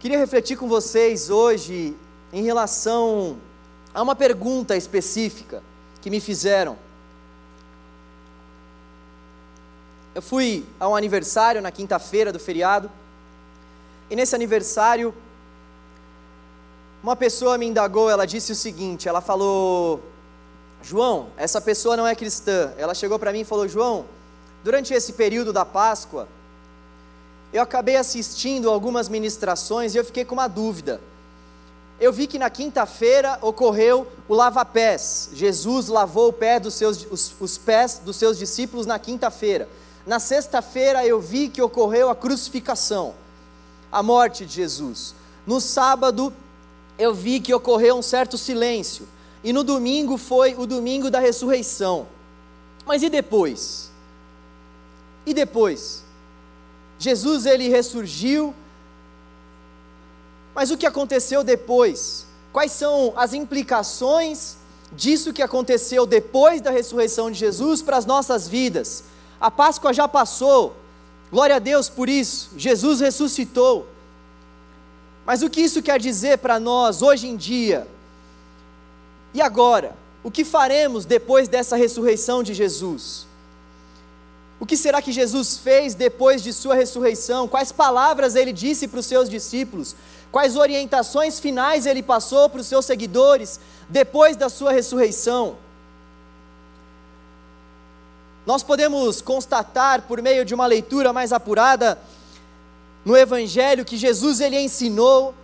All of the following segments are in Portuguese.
Queria refletir com vocês hoje em relação a uma pergunta específica que me fizeram. Eu fui a um aniversário na quinta-feira do feriado, e nesse aniversário, uma pessoa me indagou, ela disse o seguinte: ela falou, João, essa pessoa não é cristã. Ela chegou para mim e falou: João, durante esse período da Páscoa, eu acabei assistindo algumas ministrações e eu fiquei com uma dúvida. Eu vi que na quinta-feira ocorreu o lava-pés. Jesus lavou o pé dos seus, os, os pés dos seus discípulos na quinta-feira. Na sexta-feira eu vi que ocorreu a crucificação, a morte de Jesus. No sábado eu vi que ocorreu um certo silêncio. E no domingo foi o domingo da ressurreição. Mas e depois? E depois? Jesus ele ressurgiu, mas o que aconteceu depois? Quais são as implicações disso que aconteceu depois da ressurreição de Jesus para as nossas vidas? A Páscoa já passou, glória a Deus por isso, Jesus ressuscitou. Mas o que isso quer dizer para nós hoje em dia? E agora? O que faremos depois dessa ressurreição de Jesus? O que será que Jesus fez depois de sua ressurreição? Quais palavras ele disse para os seus discípulos? Quais orientações finais ele passou para os seus seguidores depois da sua ressurreição? Nós podemos constatar por meio de uma leitura mais apurada no evangelho que Jesus ele ensinou,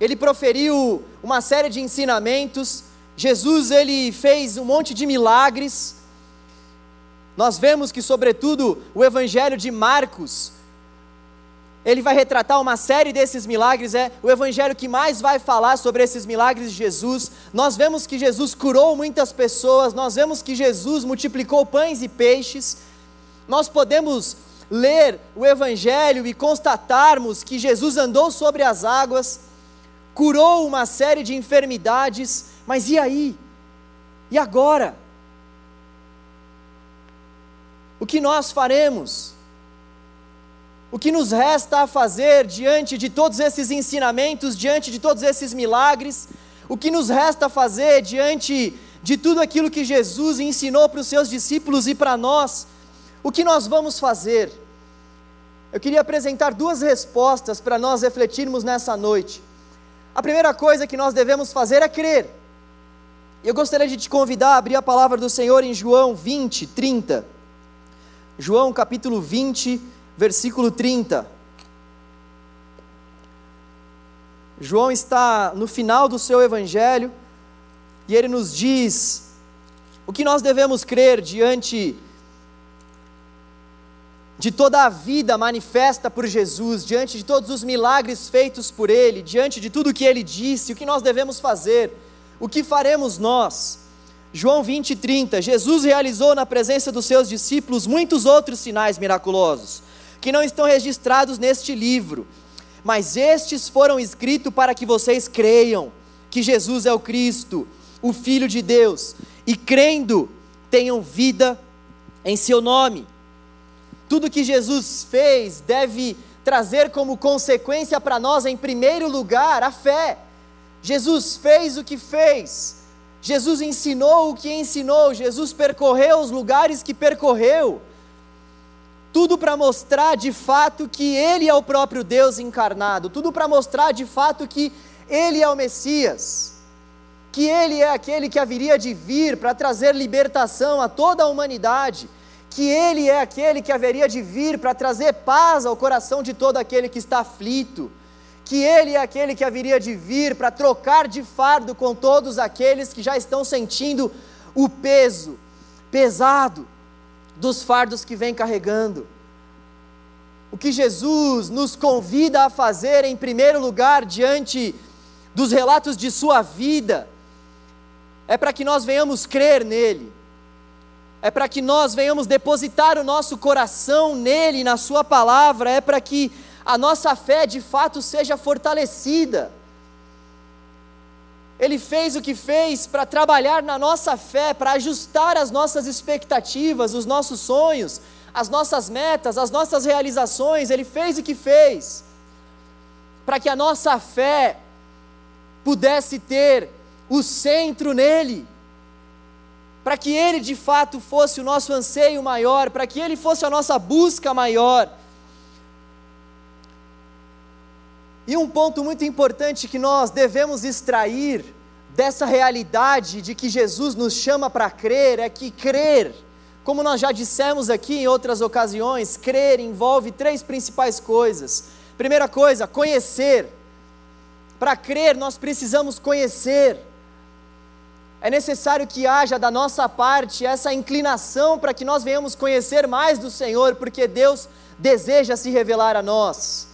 ele proferiu uma série de ensinamentos, Jesus ele fez um monte de milagres, nós vemos que, sobretudo, o Evangelho de Marcos, ele vai retratar uma série desses milagres, é o evangelho que mais vai falar sobre esses milagres de Jesus. Nós vemos que Jesus curou muitas pessoas, nós vemos que Jesus multiplicou pães e peixes. Nós podemos ler o evangelho e constatarmos que Jesus andou sobre as águas, curou uma série de enfermidades, mas e aí? E agora? O que nós faremos? O que nos resta a fazer diante de todos esses ensinamentos, diante de todos esses milagres? O que nos resta a fazer diante de tudo aquilo que Jesus ensinou para os seus discípulos e para nós? O que nós vamos fazer? Eu queria apresentar duas respostas para nós refletirmos nessa noite. A primeira coisa que nós devemos fazer é crer. Eu gostaria de te convidar a abrir a palavra do Senhor em João 20, 30. João capítulo 20, versículo 30. João está no final do seu evangelho e ele nos diz o que nós devemos crer diante de toda a vida manifesta por Jesus, diante de todos os milagres feitos por Ele, diante de tudo o que Ele disse, o que nós devemos fazer, o que faremos nós. João 20, 30, Jesus realizou na presença dos seus discípulos muitos outros sinais miraculosos, que não estão registrados neste livro, mas estes foram escritos para que vocês creiam que Jesus é o Cristo, o Filho de Deus, e crendo, tenham vida em seu nome. Tudo que Jesus fez deve trazer como consequência para nós, em primeiro lugar, a fé. Jesus fez o que fez Jesus ensinou o que ensinou, Jesus percorreu os lugares que percorreu, tudo para mostrar de fato que Ele é o próprio Deus encarnado, tudo para mostrar de fato que Ele é o Messias, que Ele é aquele que haveria de vir para trazer libertação a toda a humanidade, que Ele é aquele que haveria de vir para trazer paz ao coração de todo aquele que está aflito que Ele é aquele que haveria de vir para trocar de fardo com todos aqueles que já estão sentindo o peso pesado dos fardos que vem carregando. O que Jesus nos convida a fazer, em primeiro lugar, diante dos relatos de Sua vida, é para que nós venhamos crer nele, é para que nós venhamos depositar o nosso coração nele, na Sua palavra, é para que a nossa fé de fato seja fortalecida. Ele fez o que fez para trabalhar na nossa fé, para ajustar as nossas expectativas, os nossos sonhos, as nossas metas, as nossas realizações. Ele fez o que fez. para que a nossa fé pudesse ter o centro nele, para que ele de fato fosse o nosso anseio maior, para que ele fosse a nossa busca maior. E um ponto muito importante que nós devemos extrair dessa realidade de que Jesus nos chama para crer é que crer, como nós já dissemos aqui em outras ocasiões, crer envolve três principais coisas. Primeira coisa, conhecer. Para crer, nós precisamos conhecer. É necessário que haja da nossa parte essa inclinação para que nós venhamos conhecer mais do Senhor, porque Deus deseja se revelar a nós.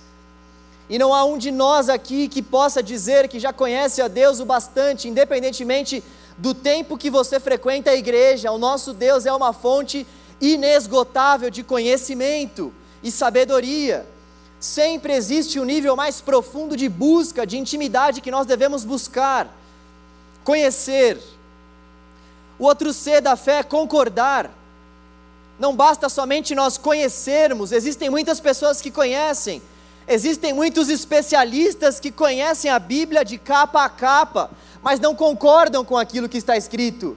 E não há um de nós aqui que possa dizer que já conhece a Deus o bastante, independentemente do tempo que você frequenta a igreja. O nosso Deus é uma fonte inesgotável de conhecimento e sabedoria. Sempre existe um nível mais profundo de busca, de intimidade que nós devemos buscar. Conhecer. O outro C da fé é concordar. Não basta somente nós conhecermos, existem muitas pessoas que conhecem, existem muitos especialistas que conhecem a Bíblia de capa a capa, mas não concordam com aquilo que está escrito.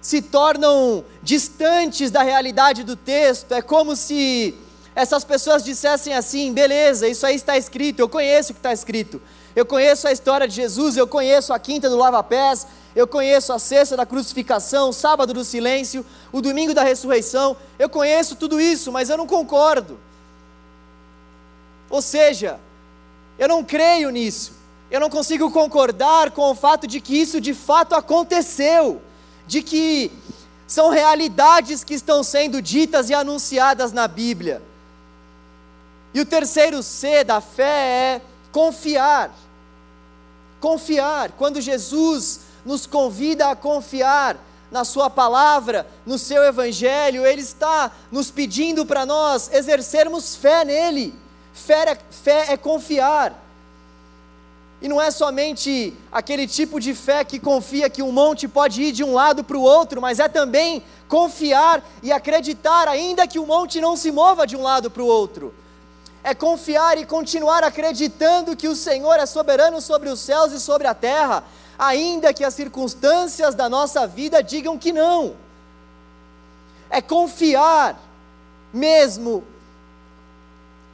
Se tornam distantes da realidade do texto, é como se essas pessoas dissessem assim: beleza, isso aí está escrito, eu conheço o que está escrito, eu conheço a história de Jesus, eu conheço a quinta do lava-pés, eu conheço a sexta da crucificação, o sábado do silêncio, o domingo da ressurreição, eu conheço tudo isso, mas eu não concordo. Ou seja, eu não creio nisso, eu não consigo concordar com o fato de que isso de fato aconteceu, de que são realidades que estão sendo ditas e anunciadas na Bíblia. E o terceiro C da fé é confiar. Confiar. Quando Jesus nos convida a confiar na Sua palavra, no Seu Evangelho, Ele está nos pedindo para nós exercermos fé nele. Fé é, fé é confiar. E não é somente aquele tipo de fé que confia que um monte pode ir de um lado para o outro, mas é também confiar e acreditar, ainda que o monte não se mova de um lado para o outro é confiar e continuar acreditando que o Senhor é soberano sobre os céus e sobre a terra, ainda que as circunstâncias da nossa vida digam que não. É confiar, mesmo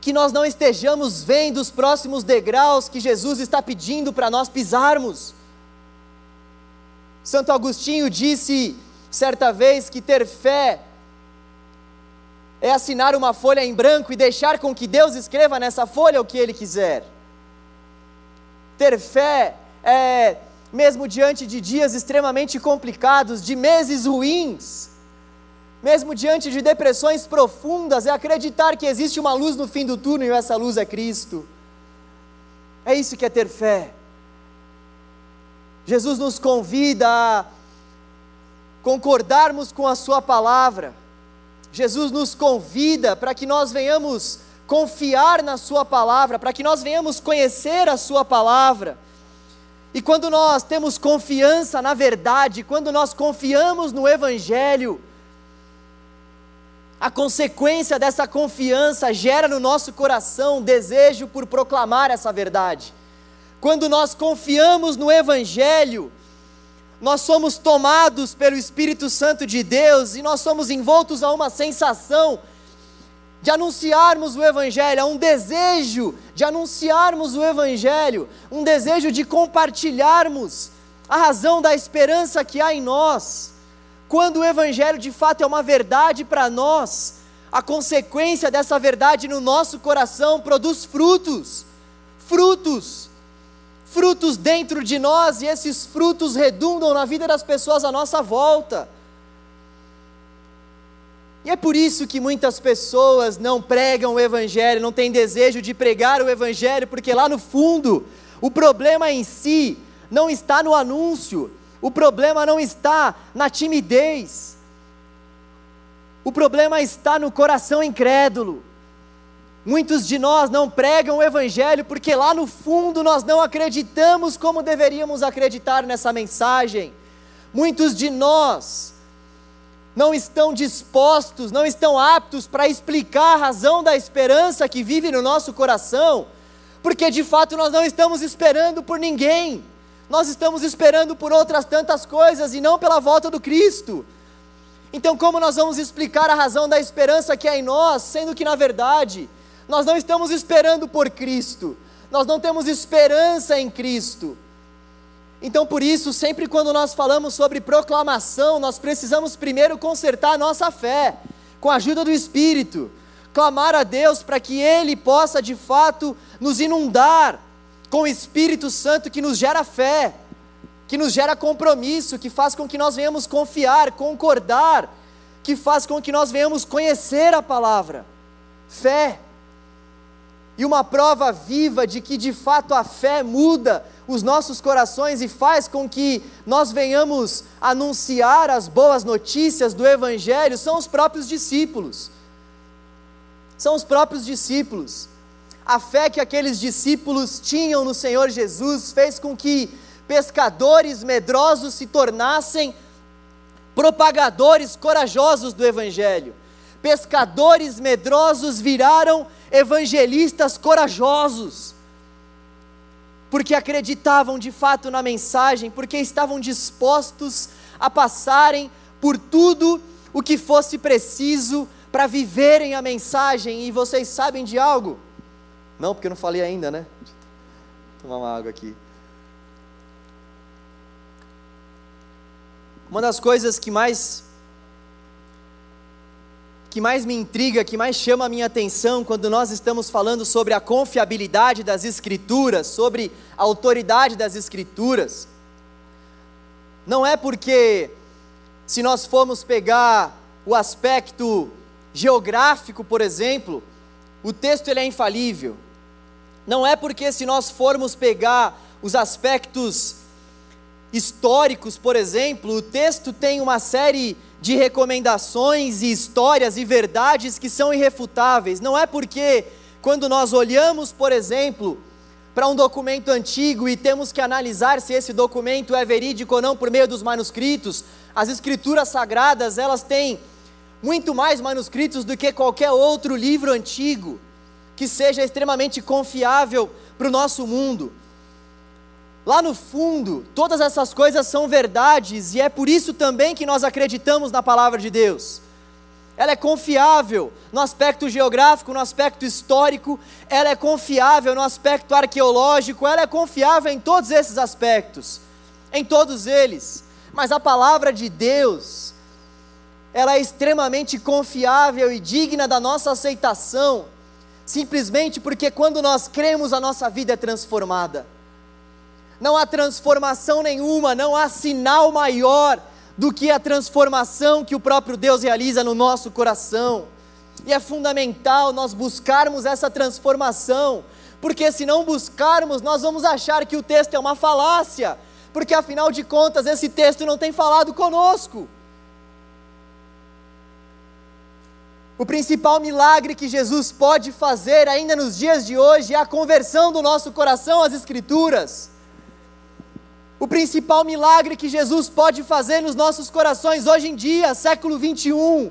que nós não estejamos vendo os próximos degraus que Jesus está pedindo para nós pisarmos. Santo Agostinho disse certa vez que ter fé é assinar uma folha em branco e deixar com que Deus escreva nessa folha o que Ele quiser. Ter fé é, mesmo diante de dias extremamente complicados, de meses ruins, mesmo diante de depressões profundas, é acreditar que existe uma luz no fim do túnel e essa luz é Cristo. É isso que é ter fé. Jesus nos convida a concordarmos com a Sua palavra Jesus nos convida para que nós venhamos confiar na Sua palavra, para que nós venhamos conhecer a Sua palavra. E quando nós temos confiança na verdade, quando nós confiamos no Evangelho, a consequência dessa confiança gera no nosso coração desejo por proclamar essa verdade. Quando nós confiamos no Evangelho, nós somos tomados pelo Espírito Santo de Deus e nós somos envoltos a uma sensação de anunciarmos o Evangelho, a um desejo de anunciarmos o Evangelho, um desejo de compartilharmos a razão da esperança que há em nós. Quando o Evangelho de fato é uma verdade para nós, a consequência dessa verdade no nosso coração produz frutos, frutos frutos dentro de nós e esses frutos redundam na vida das pessoas à nossa volta. E é por isso que muitas pessoas não pregam o Evangelho, não têm desejo de pregar o Evangelho, porque lá no fundo, o problema em si não está no anúncio, o problema não está na timidez, o problema está no coração incrédulo. Muitos de nós não pregam o Evangelho porque lá no fundo nós não acreditamos como deveríamos acreditar nessa mensagem. Muitos de nós não estão dispostos, não estão aptos para explicar a razão da esperança que vive no nosso coração, porque de fato nós não estamos esperando por ninguém, nós estamos esperando por outras tantas coisas e não pela volta do Cristo. Então, como nós vamos explicar a razão da esperança que é em nós, sendo que na verdade nós não estamos esperando por Cristo, nós não temos esperança em Cristo. Então, por isso, sempre quando nós falamos sobre proclamação, nós precisamos primeiro consertar a nossa fé, com a ajuda do Espírito, clamar a Deus para que Ele possa de fato nos inundar com o Espírito Santo que nos gera fé, que nos gera compromisso, que faz com que nós venhamos confiar, concordar, que faz com que nós venhamos conhecer a palavra. Fé. E uma prova viva de que de fato a fé muda os nossos corações e faz com que nós venhamos anunciar as boas notícias do Evangelho são os próprios discípulos. São os próprios discípulos. A fé que aqueles discípulos tinham no Senhor Jesus fez com que pescadores medrosos se tornassem propagadores corajosos do Evangelho. Pescadores medrosos viraram evangelistas corajosos, porque acreditavam de fato na mensagem, porque estavam dispostos a passarem por tudo o que fosse preciso para viverem a mensagem. E vocês sabem de algo? Não, porque eu não falei ainda, né? Vou tomar uma água aqui. Uma das coisas que mais que mais me intriga, que mais chama a minha atenção quando nós estamos falando sobre a confiabilidade das Escrituras, sobre a autoridade das Escrituras, não é porque, se nós formos pegar o aspecto geográfico, por exemplo, o texto ele é infalível. Não é porque, se nós formos pegar os aspectos históricos, por exemplo, o texto tem uma série de recomendações e histórias e verdades que são irrefutáveis. Não é porque, quando nós olhamos, por exemplo, para um documento antigo e temos que analisar se esse documento é verídico ou não por meio dos manuscritos, as escrituras sagradas, elas têm muito mais manuscritos do que qualquer outro livro antigo que seja extremamente confiável para o nosso mundo. Lá no fundo, todas essas coisas são verdades e é por isso também que nós acreditamos na palavra de Deus. Ela é confiável no aspecto geográfico, no aspecto histórico, ela é confiável no aspecto arqueológico, ela é confiável em todos esses aspectos, em todos eles. Mas a palavra de Deus, ela é extremamente confiável e digna da nossa aceitação, simplesmente porque quando nós cremos, a nossa vida é transformada não há transformação nenhuma, não há sinal maior do que a transformação que o próprio Deus realiza no nosso coração. E é fundamental nós buscarmos essa transformação, porque se não buscarmos, nós vamos achar que o texto é uma falácia, porque afinal de contas esse texto não tem falado conosco. O principal milagre que Jesus pode fazer ainda nos dias de hoje é a conversão do nosso coração às Escrituras. O principal milagre que Jesus pode fazer nos nossos corações hoje em dia, século 21,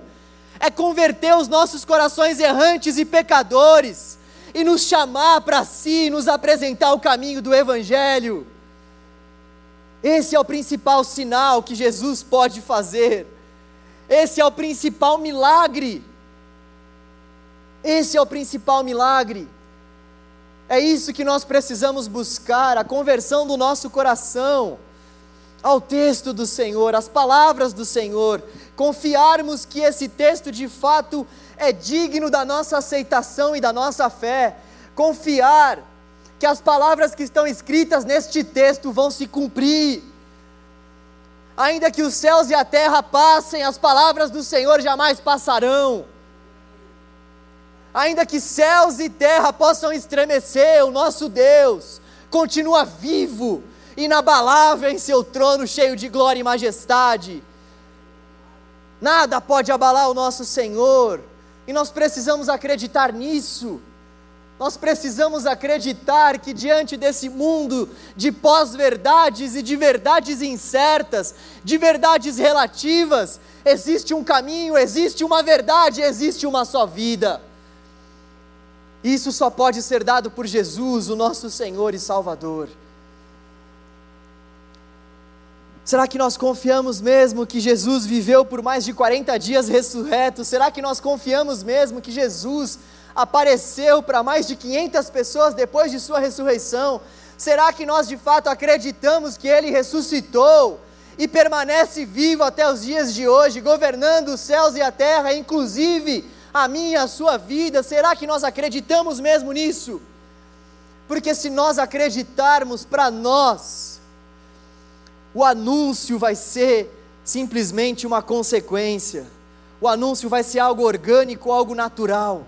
é converter os nossos corações errantes e pecadores e nos chamar para si, nos apresentar o caminho do Evangelho. Esse é o principal sinal que Jesus pode fazer. Esse é o principal milagre. Esse é o principal milagre. É isso que nós precisamos buscar, a conversão do nosso coração ao texto do Senhor, às palavras do Senhor, confiarmos que esse texto de fato é digno da nossa aceitação e da nossa fé, confiar que as palavras que estão escritas neste texto vão se cumprir. Ainda que os céus e a terra passem, as palavras do Senhor jamais passarão ainda que céus e terra possam estremecer, o nosso Deus continua vivo, inabalável em seu trono, cheio de glória e majestade. Nada pode abalar o nosso Senhor, e nós precisamos acreditar nisso. Nós precisamos acreditar que diante desse mundo de pós-verdades e de verdades incertas, de verdades relativas, existe um caminho, existe uma verdade, existe uma só vida. Isso só pode ser dado por Jesus, o nosso Senhor e Salvador. Será que nós confiamos mesmo que Jesus viveu por mais de 40 dias ressurreto? Será que nós confiamos mesmo que Jesus apareceu para mais de 500 pessoas depois de sua ressurreição? Será que nós de fato acreditamos que ele ressuscitou e permanece vivo até os dias de hoje, governando os céus e a terra, inclusive a minha a sua vida? Será que nós acreditamos mesmo nisso? Porque se nós acreditarmos para nós, o anúncio vai ser simplesmente uma consequência. O anúncio vai ser algo orgânico, algo natural.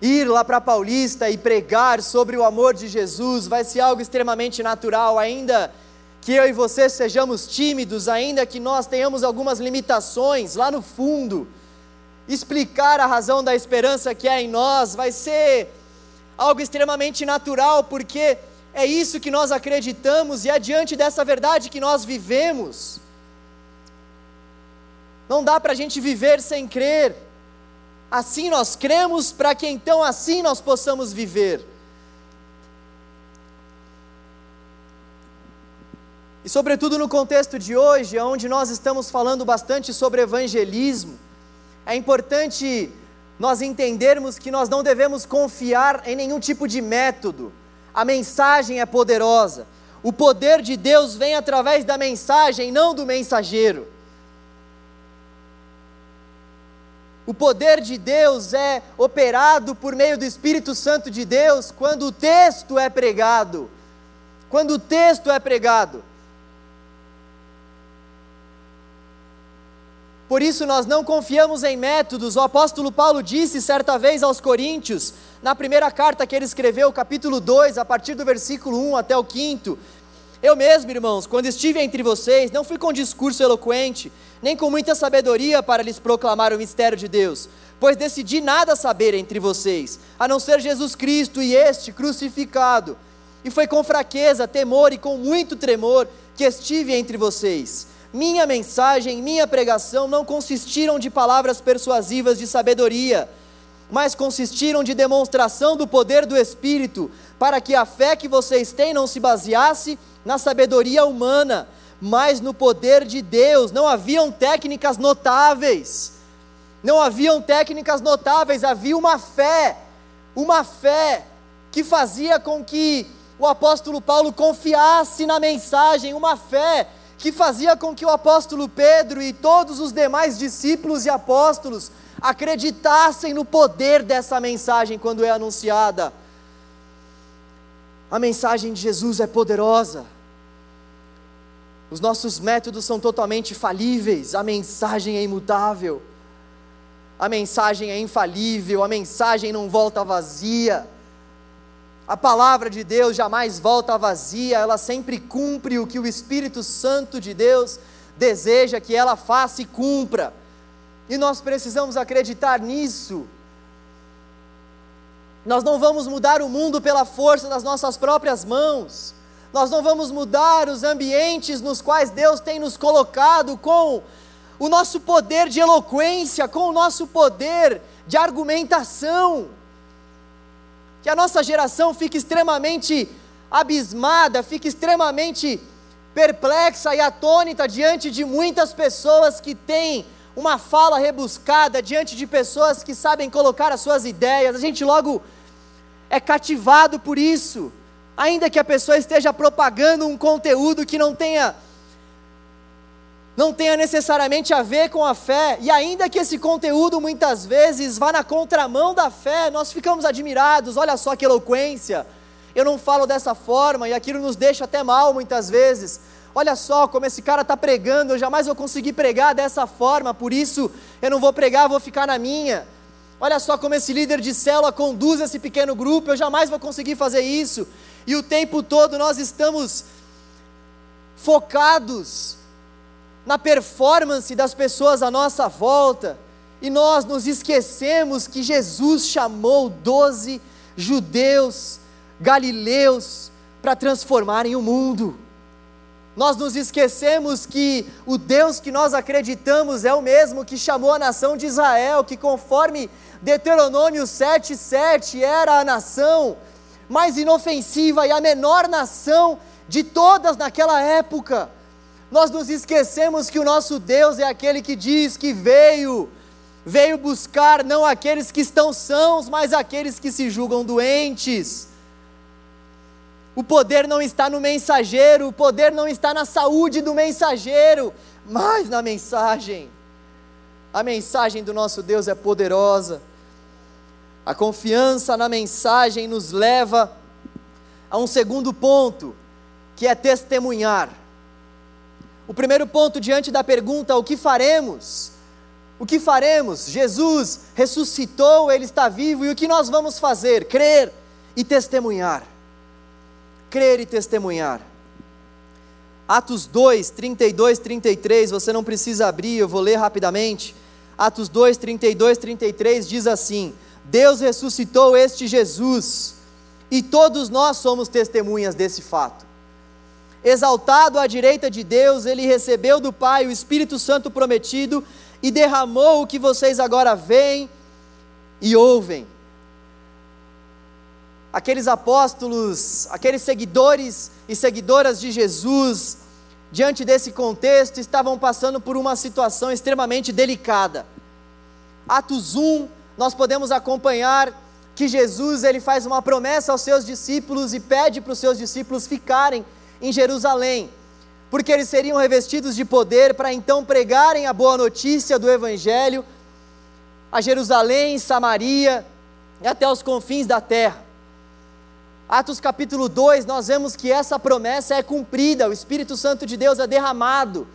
Ir lá para Paulista e pregar sobre o amor de Jesus vai ser algo extremamente natural, ainda que eu e você sejamos tímidos, ainda que nós tenhamos algumas limitações lá no fundo. Explicar a razão da esperança que há em nós vai ser algo extremamente natural, porque é isso que nós acreditamos e é diante dessa verdade que nós vivemos. Não dá para a gente viver sem crer. Assim nós cremos, para que então assim nós possamos viver. E, sobretudo, no contexto de hoje, onde nós estamos falando bastante sobre evangelismo, é importante nós entendermos que nós não devemos confiar em nenhum tipo de método a mensagem é poderosa. O poder de Deus vem através da mensagem, não do mensageiro. O poder de Deus é operado por meio do Espírito Santo de Deus quando o texto é pregado. Quando o texto é pregado. Por isso nós não confiamos em métodos. O apóstolo Paulo disse certa vez aos Coríntios, na primeira carta que ele escreveu, capítulo 2, a partir do versículo 1 até o 5. Eu mesmo, irmãos, quando estive entre vocês, não fui com discurso eloquente, nem com muita sabedoria para lhes proclamar o mistério de Deus, pois decidi nada saber entre vocês, a não ser Jesus Cristo e este crucificado. E foi com fraqueza, temor e com muito tremor que estive entre vocês. Minha mensagem, minha pregação não consistiram de palavras persuasivas de sabedoria, mas consistiram de demonstração do poder do Espírito, para que a fé que vocês têm não se baseasse na sabedoria humana, mas no poder de Deus. Não haviam técnicas notáveis, não haviam técnicas notáveis, havia uma fé, uma fé que fazia com que o apóstolo Paulo confiasse na mensagem, uma fé que fazia com que o apóstolo Pedro e todos os demais discípulos e apóstolos acreditassem no poder dessa mensagem quando é anunciada. A mensagem de Jesus é poderosa. Os nossos métodos são totalmente falíveis, a mensagem é imutável. A mensagem é infalível, a mensagem não volta vazia. A palavra de Deus jamais volta vazia, ela sempre cumpre o que o Espírito Santo de Deus deseja que ela faça e cumpra. E nós precisamos acreditar nisso. Nós não vamos mudar o mundo pela força das nossas próprias mãos. Nós não vamos mudar os ambientes nos quais Deus tem nos colocado com o nosso poder de eloquência, com o nosso poder de argumentação que a nossa geração fique extremamente abismada, fique extremamente perplexa e atônita diante de muitas pessoas que têm uma fala rebuscada, diante de pessoas que sabem colocar as suas ideias. A gente logo é cativado por isso, ainda que a pessoa esteja propagando um conteúdo que não tenha não tenha necessariamente a ver com a fé, e ainda que esse conteúdo muitas vezes vá na contramão da fé, nós ficamos admirados, olha só que eloquência, eu não falo dessa forma, e aquilo nos deixa até mal muitas vezes. Olha só como esse cara está pregando, eu jamais vou conseguir pregar dessa forma, por isso eu não vou pregar, vou ficar na minha. Olha só como esse líder de célula conduz esse pequeno grupo, eu jamais vou conseguir fazer isso. E o tempo todo nós estamos focados na performance das pessoas à nossa volta, e nós nos esquecemos que Jesus chamou doze judeus, galileus, para transformarem o mundo. Nós nos esquecemos que o Deus que nós acreditamos é o mesmo que chamou a nação de Israel, que conforme Deuteronômio 7,7 era a nação mais inofensiva e a menor nação de todas naquela época. Nós nos esquecemos que o nosso Deus é aquele que diz que veio, veio buscar não aqueles que estão sãos, mas aqueles que se julgam doentes. O poder não está no mensageiro, o poder não está na saúde do mensageiro, mas na mensagem. A mensagem do nosso Deus é poderosa. A confiança na mensagem nos leva a um segundo ponto, que é testemunhar. O primeiro ponto, diante da pergunta: o que faremos? O que faremos? Jesus ressuscitou, Ele está vivo, e o que nós vamos fazer? Crer e testemunhar. Crer e testemunhar. Atos 2, 32, 33, você não precisa abrir, eu vou ler rapidamente. Atos 2, 32, 33 diz assim: Deus ressuscitou este Jesus, e todos nós somos testemunhas desse fato. Exaltado à direita de Deus, ele recebeu do Pai o Espírito Santo prometido e derramou o que vocês agora veem e ouvem. Aqueles apóstolos, aqueles seguidores e seguidoras de Jesus, diante desse contexto, estavam passando por uma situação extremamente delicada. Atos 1, nós podemos acompanhar que Jesus ele faz uma promessa aos seus discípulos e pede para os seus discípulos ficarem em Jerusalém, porque eles seriam revestidos de poder para então pregarem a boa notícia do Evangelho a Jerusalém, Samaria e até os confins da terra. Atos capítulo 2, nós vemos que essa promessa é cumprida, o Espírito Santo de Deus é derramado,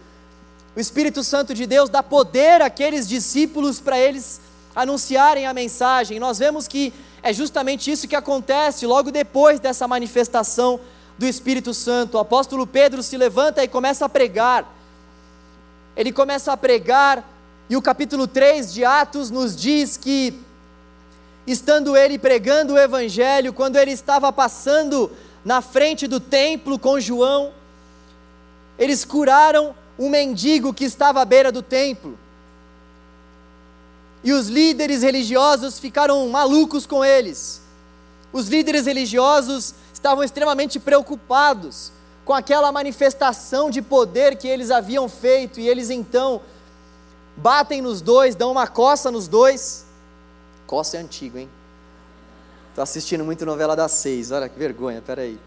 o Espírito Santo de Deus dá poder àqueles discípulos para eles anunciarem a mensagem. Nós vemos que é justamente isso que acontece logo depois dessa manifestação do Espírito Santo. O apóstolo Pedro se levanta e começa a pregar. Ele começa a pregar, e o capítulo 3 de Atos nos diz que, estando ele pregando o Evangelho, quando ele estava passando na frente do templo com João, eles curaram um mendigo que estava à beira do templo. E os líderes religiosos ficaram malucos com eles. Os líderes religiosos estavam extremamente preocupados com aquela manifestação de poder que eles haviam feito, e eles então batem nos dois, dão uma coça nos dois. Coça é antigo, hein? Estou assistindo muito novela das seis, olha que vergonha, peraí.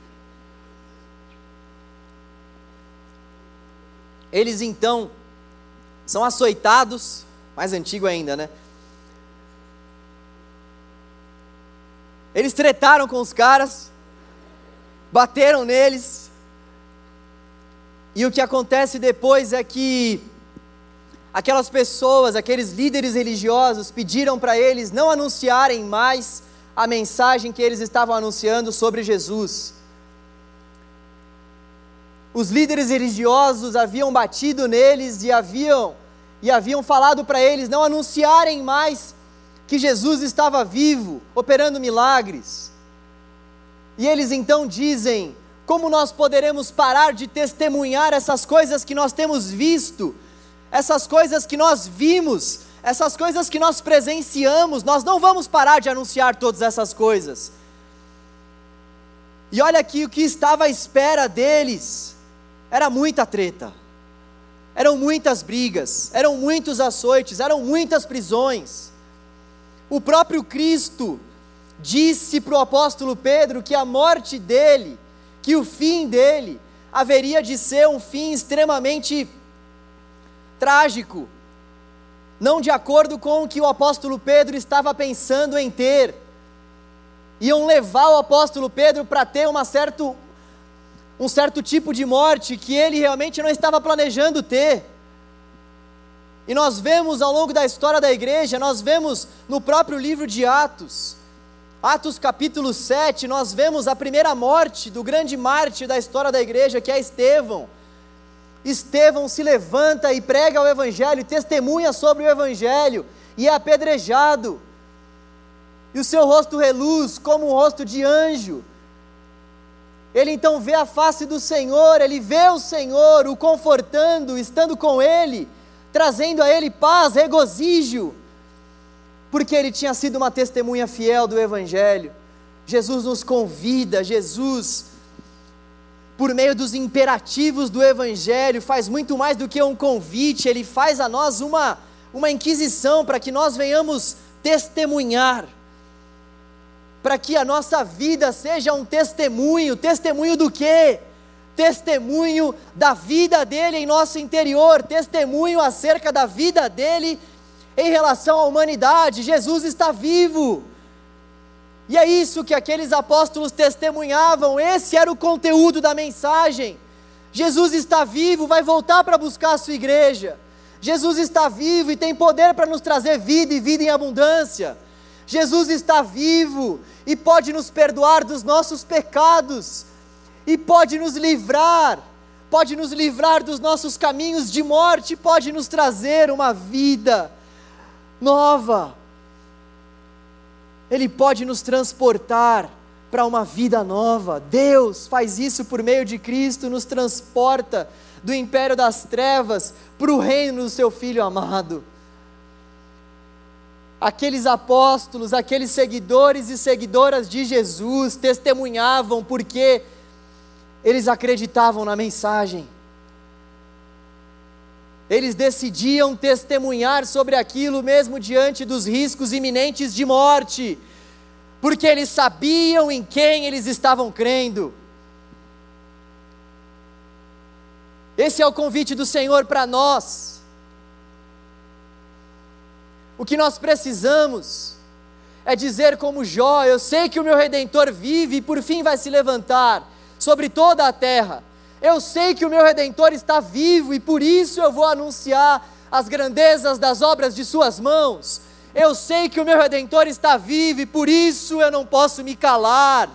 Eles então são açoitados, mais antigo ainda, né? Eles tretaram com os caras, bateram neles. E o que acontece depois é que aquelas pessoas, aqueles líderes religiosos, pediram para eles não anunciarem mais a mensagem que eles estavam anunciando sobre Jesus. Os líderes religiosos haviam batido neles e haviam e haviam falado para eles não anunciarem mais que Jesus estava vivo, operando milagres. E eles então dizem: como nós poderemos parar de testemunhar essas coisas que nós temos visto, essas coisas que nós vimos, essas coisas que nós presenciamos, nós não vamos parar de anunciar todas essas coisas. E olha aqui o que estava à espera deles: era muita treta, eram muitas brigas, eram muitos açoites, eram muitas prisões. O próprio Cristo disse para o apóstolo Pedro que a morte dele, que o fim dele, haveria de ser um fim extremamente trágico, não de acordo com o que o apóstolo Pedro estava pensando em ter. Iam levar o apóstolo Pedro para ter uma certo, um certo tipo de morte que ele realmente não estava planejando ter. E nós vemos ao longo da história da igreja, nós vemos no próprio livro de Atos, Atos capítulo 7, nós vemos a primeira morte do grande mártir da história da igreja, que é Estevão. Estevão se levanta e prega o Evangelho, testemunha sobre o Evangelho, e é apedrejado. E o seu rosto reluz como um rosto de anjo. Ele então vê a face do Senhor, ele vê o Senhor o confortando, estando com ele, trazendo a ele paz, regozijo, porque ele tinha sido uma testemunha fiel do Evangelho. Jesus nos convida, Jesus, por meio dos imperativos do Evangelho, faz muito mais do que um convite, ele faz a nós uma, uma inquisição para que nós venhamos testemunhar para que a nossa vida seja um testemunho. Testemunho do quê? Testemunho da vida dele em nosso interior, testemunho acerca da vida dele em relação à humanidade. Jesus está vivo. E é isso que aqueles apóstolos testemunhavam, esse era o conteúdo da mensagem. Jesus está vivo, vai voltar para buscar a sua igreja. Jesus está vivo e tem poder para nos trazer vida e vida em abundância. Jesus está vivo e pode nos perdoar dos nossos pecados, e pode nos livrar, pode nos livrar dos nossos caminhos de morte, pode nos trazer uma vida nova. Ele pode nos transportar para uma vida nova. Deus faz isso por meio de Cristo, nos transporta do império das trevas para o reino do seu Filho amado aqueles apóstolos, aqueles seguidores e seguidoras de Jesus testemunhavam porque eles acreditavam na mensagem. Eles decidiam testemunhar sobre aquilo mesmo diante dos riscos iminentes de morte, porque eles sabiam em quem eles estavam crendo. Esse é o convite do Senhor para nós. O que nós precisamos é dizer como Jó: Eu sei que o meu redentor vive e por fim vai se levantar sobre toda a terra. Eu sei que o meu redentor está vivo e por isso eu vou anunciar as grandezas das obras de Suas mãos. Eu sei que o meu redentor está vivo e por isso eu não posso me calar.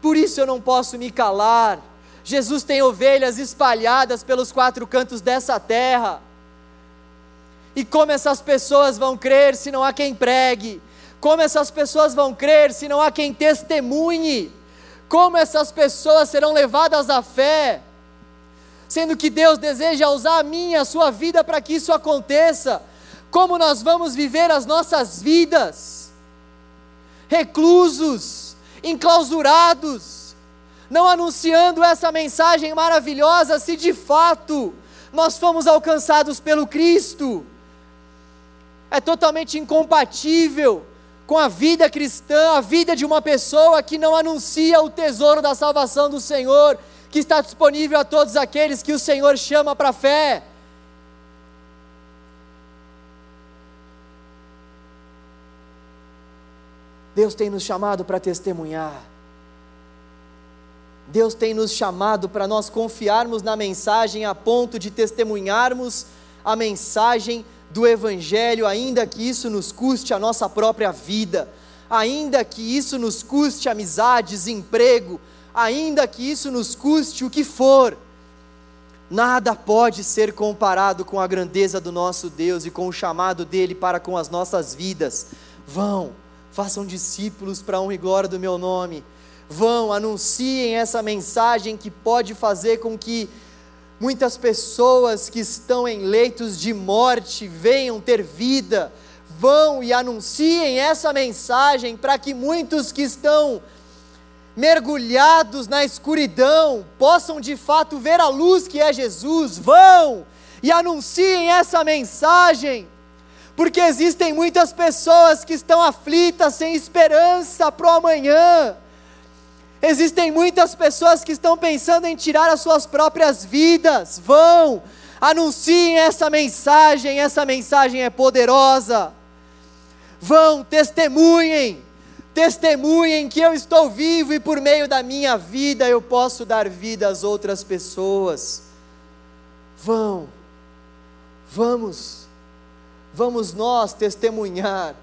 Por isso eu não posso me calar. Jesus tem ovelhas espalhadas pelos quatro cantos dessa terra. E como essas pessoas vão crer se não há quem pregue? Como essas pessoas vão crer se não há quem testemunhe? Como essas pessoas serão levadas à fé? Sendo que Deus deseja usar a minha, a sua vida para que isso aconteça. Como nós vamos viver as nossas vidas? Reclusos, enclausurados, não anunciando essa mensagem maravilhosa, se de fato nós fomos alcançados pelo Cristo é totalmente incompatível com a vida cristã, a vida de uma pessoa que não anuncia o tesouro da salvação do Senhor, que está disponível a todos aqueles que o Senhor chama para a fé. Deus tem nos chamado para testemunhar. Deus tem nos chamado para nós confiarmos na mensagem a ponto de testemunharmos a mensagem do Evangelho, ainda que isso nos custe a nossa própria vida, ainda que isso nos custe amizades, emprego, ainda que isso nos custe o que for, nada pode ser comparado com a grandeza do nosso Deus e com o chamado dele para com as nossas vidas. Vão, façam discípulos para a honra e glória do meu nome. Vão, anunciem essa mensagem que pode fazer com que Muitas pessoas que estão em leitos de morte venham ter vida, vão e anunciem essa mensagem para que muitos que estão mergulhados na escuridão possam de fato ver a luz que é Jesus. Vão e anunciem essa mensagem, porque existem muitas pessoas que estão aflitas, sem esperança para o amanhã Existem muitas pessoas que estão pensando em tirar as suas próprias vidas. Vão, anunciem essa mensagem, essa mensagem é poderosa. Vão, testemunhem, testemunhem que eu estou vivo e por meio da minha vida eu posso dar vida às outras pessoas. Vão, vamos, vamos nós testemunhar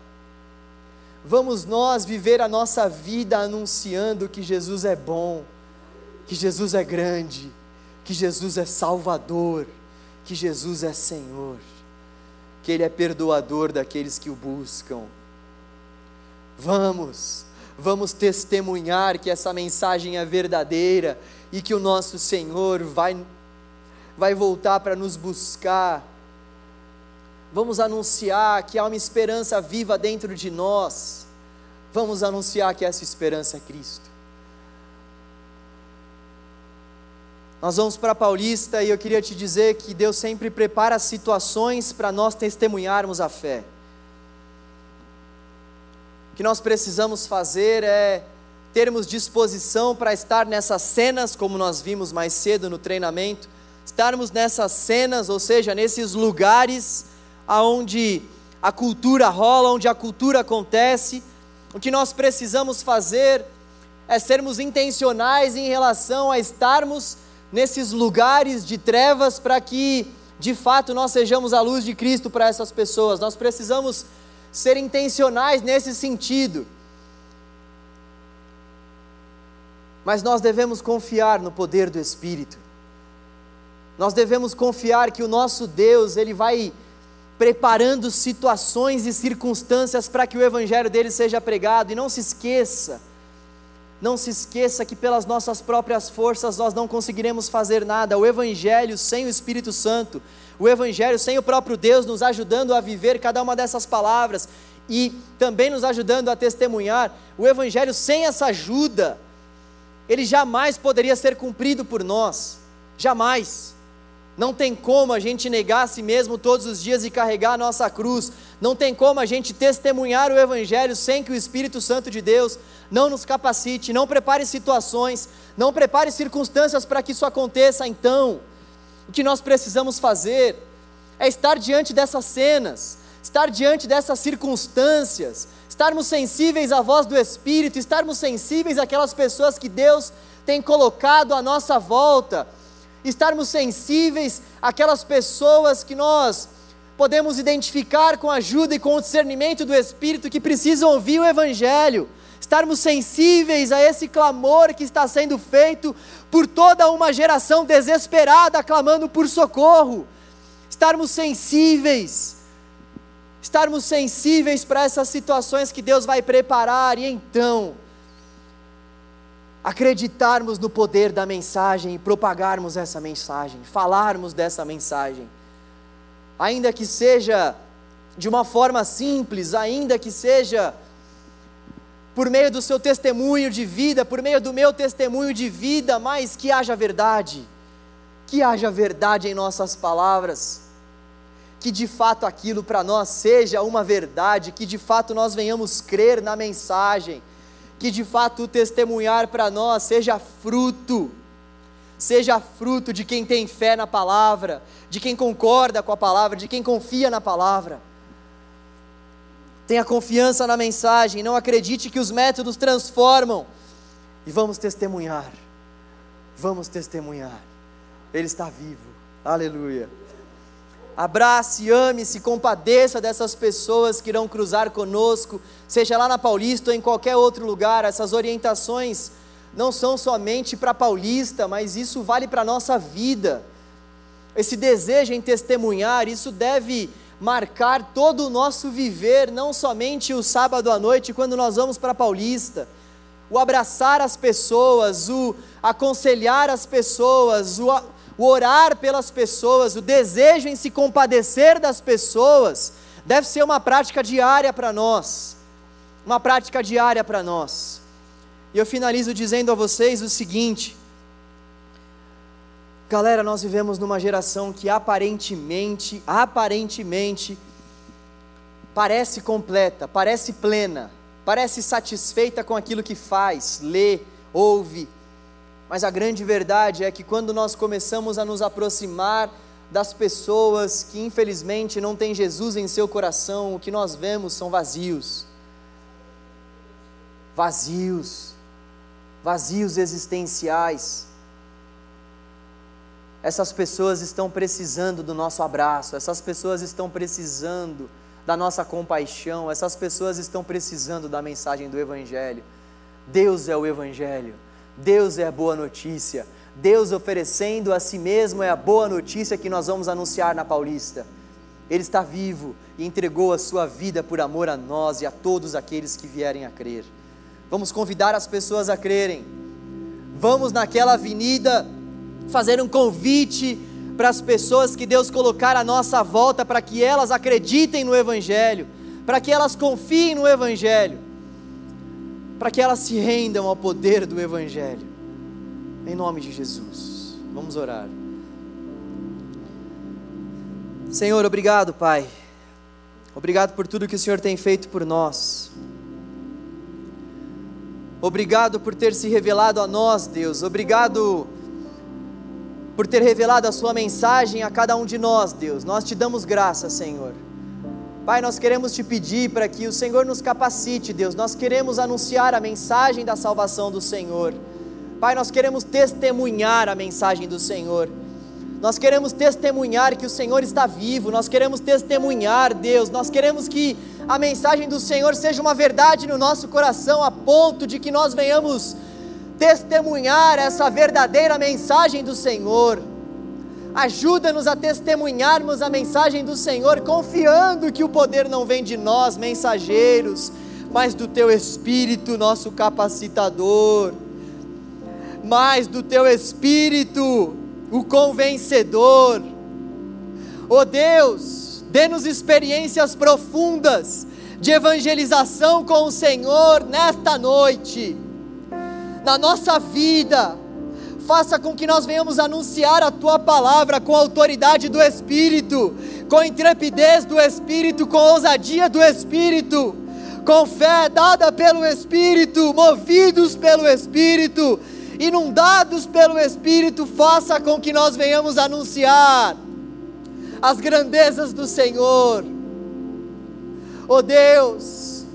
vamos nós viver a nossa vida anunciando que Jesus é bom, que Jesus é grande, que Jesus é Salvador, que Jesus é Senhor, que Ele é perdoador daqueles que o buscam. Vamos, vamos testemunhar que essa mensagem é verdadeira e que o nosso Senhor vai, vai voltar para nos buscar. Vamos anunciar que há uma esperança viva dentro de nós. Vamos anunciar que essa esperança é Cristo. Nós vamos para Paulista e eu queria te dizer que Deus sempre prepara situações para nós testemunharmos a fé. O que nós precisamos fazer é termos disposição para estar nessas cenas, como nós vimos mais cedo no treinamento, estarmos nessas cenas, ou seja, nesses lugares aonde a cultura rola, onde a cultura acontece. O que nós precisamos fazer é sermos intencionais em relação a estarmos nesses lugares de trevas para que de fato nós sejamos a luz de Cristo para essas pessoas. Nós precisamos ser intencionais nesse sentido. Mas nós devemos confiar no poder do Espírito. Nós devemos confiar que o nosso Deus, ele vai preparando situações e circunstâncias para que o evangelho dele seja pregado e não se esqueça não se esqueça que pelas nossas próprias forças nós não conseguiremos fazer nada. O Evangelho sem o Espírito Santo, o Evangelho sem o próprio Deus nos ajudando a viver cada uma dessas palavras e também nos ajudando a testemunhar, o Evangelho sem essa ajuda, ele jamais poderia ser cumprido por nós. Jamais. Não tem como a gente negar a si mesmo todos os dias e carregar a nossa cruz. Não tem como a gente testemunhar o Evangelho sem que o Espírito Santo de Deus não nos capacite, não prepare situações, não prepare circunstâncias para que isso aconteça. Então, o que nós precisamos fazer é estar diante dessas cenas, estar diante dessas circunstâncias, estarmos sensíveis à voz do Espírito, estarmos sensíveis àquelas pessoas que Deus tem colocado à nossa volta estarmos sensíveis àquelas pessoas que nós podemos identificar com a ajuda e com o discernimento do Espírito que precisam ouvir o Evangelho, estarmos sensíveis a esse clamor que está sendo feito por toda uma geração desesperada clamando por socorro, estarmos sensíveis, estarmos sensíveis para essas situações que Deus vai preparar. E então acreditarmos no poder da mensagem e propagarmos essa mensagem, falarmos dessa mensagem. Ainda que seja de uma forma simples, ainda que seja por meio do seu testemunho de vida, por meio do meu testemunho de vida, mas que haja verdade, que haja verdade em nossas palavras, que de fato aquilo para nós seja uma verdade, que de fato nós venhamos crer na mensagem que de fato o testemunhar para nós seja fruto, seja fruto de quem tem fé na palavra, de quem concorda com a palavra, de quem confia na palavra. Tenha confiança na mensagem, não acredite que os métodos transformam. E vamos testemunhar, vamos testemunhar. Ele está vivo, aleluia abrace, ame, se compadeça dessas pessoas que irão cruzar conosco, seja lá na Paulista ou em qualquer outro lugar. Essas orientações não são somente para Paulista, mas isso vale para a nossa vida. Esse desejo em testemunhar, isso deve marcar todo o nosso viver, não somente o sábado à noite, quando nós vamos para Paulista. O abraçar as pessoas, o aconselhar as pessoas, o o orar pelas pessoas, o desejo em se compadecer das pessoas, deve ser uma prática diária para nós. Uma prática diária para nós. E eu finalizo dizendo a vocês o seguinte: galera, nós vivemos numa geração que aparentemente, aparentemente, parece completa, parece plena, parece satisfeita com aquilo que faz, lê, ouve, mas a grande verdade é que quando nós começamos a nos aproximar das pessoas que infelizmente não têm Jesus em seu coração, o que nós vemos são vazios. Vazios. Vazios existenciais. Essas pessoas estão precisando do nosso abraço, essas pessoas estão precisando da nossa compaixão, essas pessoas estão precisando da mensagem do Evangelho. Deus é o Evangelho. Deus é a boa notícia. Deus oferecendo a si mesmo é a boa notícia que nós vamos anunciar na Paulista. Ele está vivo e entregou a sua vida por amor a nós e a todos aqueles que vierem a crer. Vamos convidar as pessoas a crerem. Vamos naquela avenida fazer um convite para as pessoas que Deus colocar à nossa volta para que elas acreditem no Evangelho, para que elas confiem no Evangelho, para que elas se rendam ao poder do Evangelho. Em nome de Jesus. Vamos orar. Senhor, obrigado, Pai. Obrigado por tudo que o Senhor tem feito por nós. Obrigado por ter se revelado a nós, Deus. Obrigado por ter revelado a Sua mensagem a cada um de nós, Deus. Nós te damos graça, Senhor. Pai, nós queremos te pedir para que o Senhor nos capacite, Deus. Nós queremos anunciar a mensagem da salvação do Senhor. Pai, nós queremos testemunhar a mensagem do Senhor. Nós queremos testemunhar que o Senhor está vivo, nós queremos testemunhar, Deus, nós queremos que a mensagem do Senhor seja uma verdade no nosso coração, a ponto de que nós venhamos testemunhar essa verdadeira mensagem do Senhor. Ajuda-nos a testemunharmos a mensagem do Senhor, confiando que o poder não vem de nós, mensageiros, mas do Teu Espírito, nosso capacitador, mais do Teu Espírito o convencedor. Oh Deus, dê-nos experiências profundas de evangelização com o Senhor nesta noite, na nossa vida. Faça com que nós venhamos anunciar a tua palavra com a autoridade do Espírito, com intrepidez do Espírito, com ousadia do Espírito, com fé dada pelo Espírito, movidos pelo Espírito inundados pelo Espírito, faça com que nós venhamos anunciar as grandezas do Senhor. Oh Deus,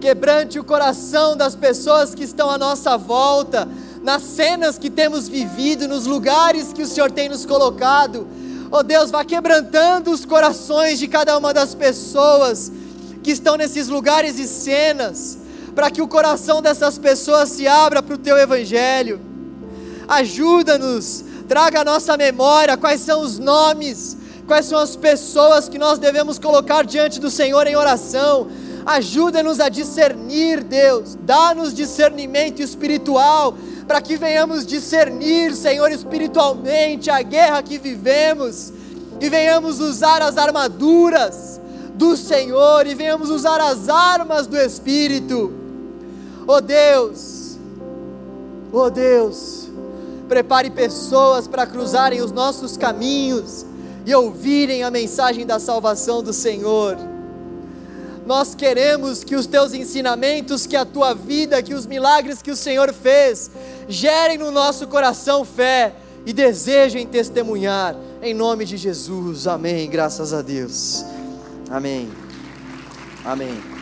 quebrante o coração das pessoas que estão à nossa volta, nas cenas que temos vivido, nos lugares que o Senhor tem nos colocado. Oh Deus, vá quebrantando os corações de cada uma das pessoas que estão nesses lugares e cenas para que o coração dessas pessoas se abra para o teu evangelho. Ajuda-nos, traga à nossa memória quais são os nomes, quais são as pessoas que nós devemos colocar diante do Senhor em oração. Ajuda-nos a discernir, Deus, dá-nos discernimento espiritual, para que venhamos discernir, Senhor, espiritualmente a guerra que vivemos e venhamos usar as armaduras do Senhor e venhamos usar as armas do Espírito Oh Deus, oh Deus, prepare pessoas para cruzarem os nossos caminhos e ouvirem a mensagem da salvação do Senhor. Nós queremos que os teus ensinamentos, que a tua vida, que os milagres que o Senhor fez, gerem no nosso coração fé e desejem testemunhar. Em nome de Jesus, amém. Graças a Deus. Amém. Amém.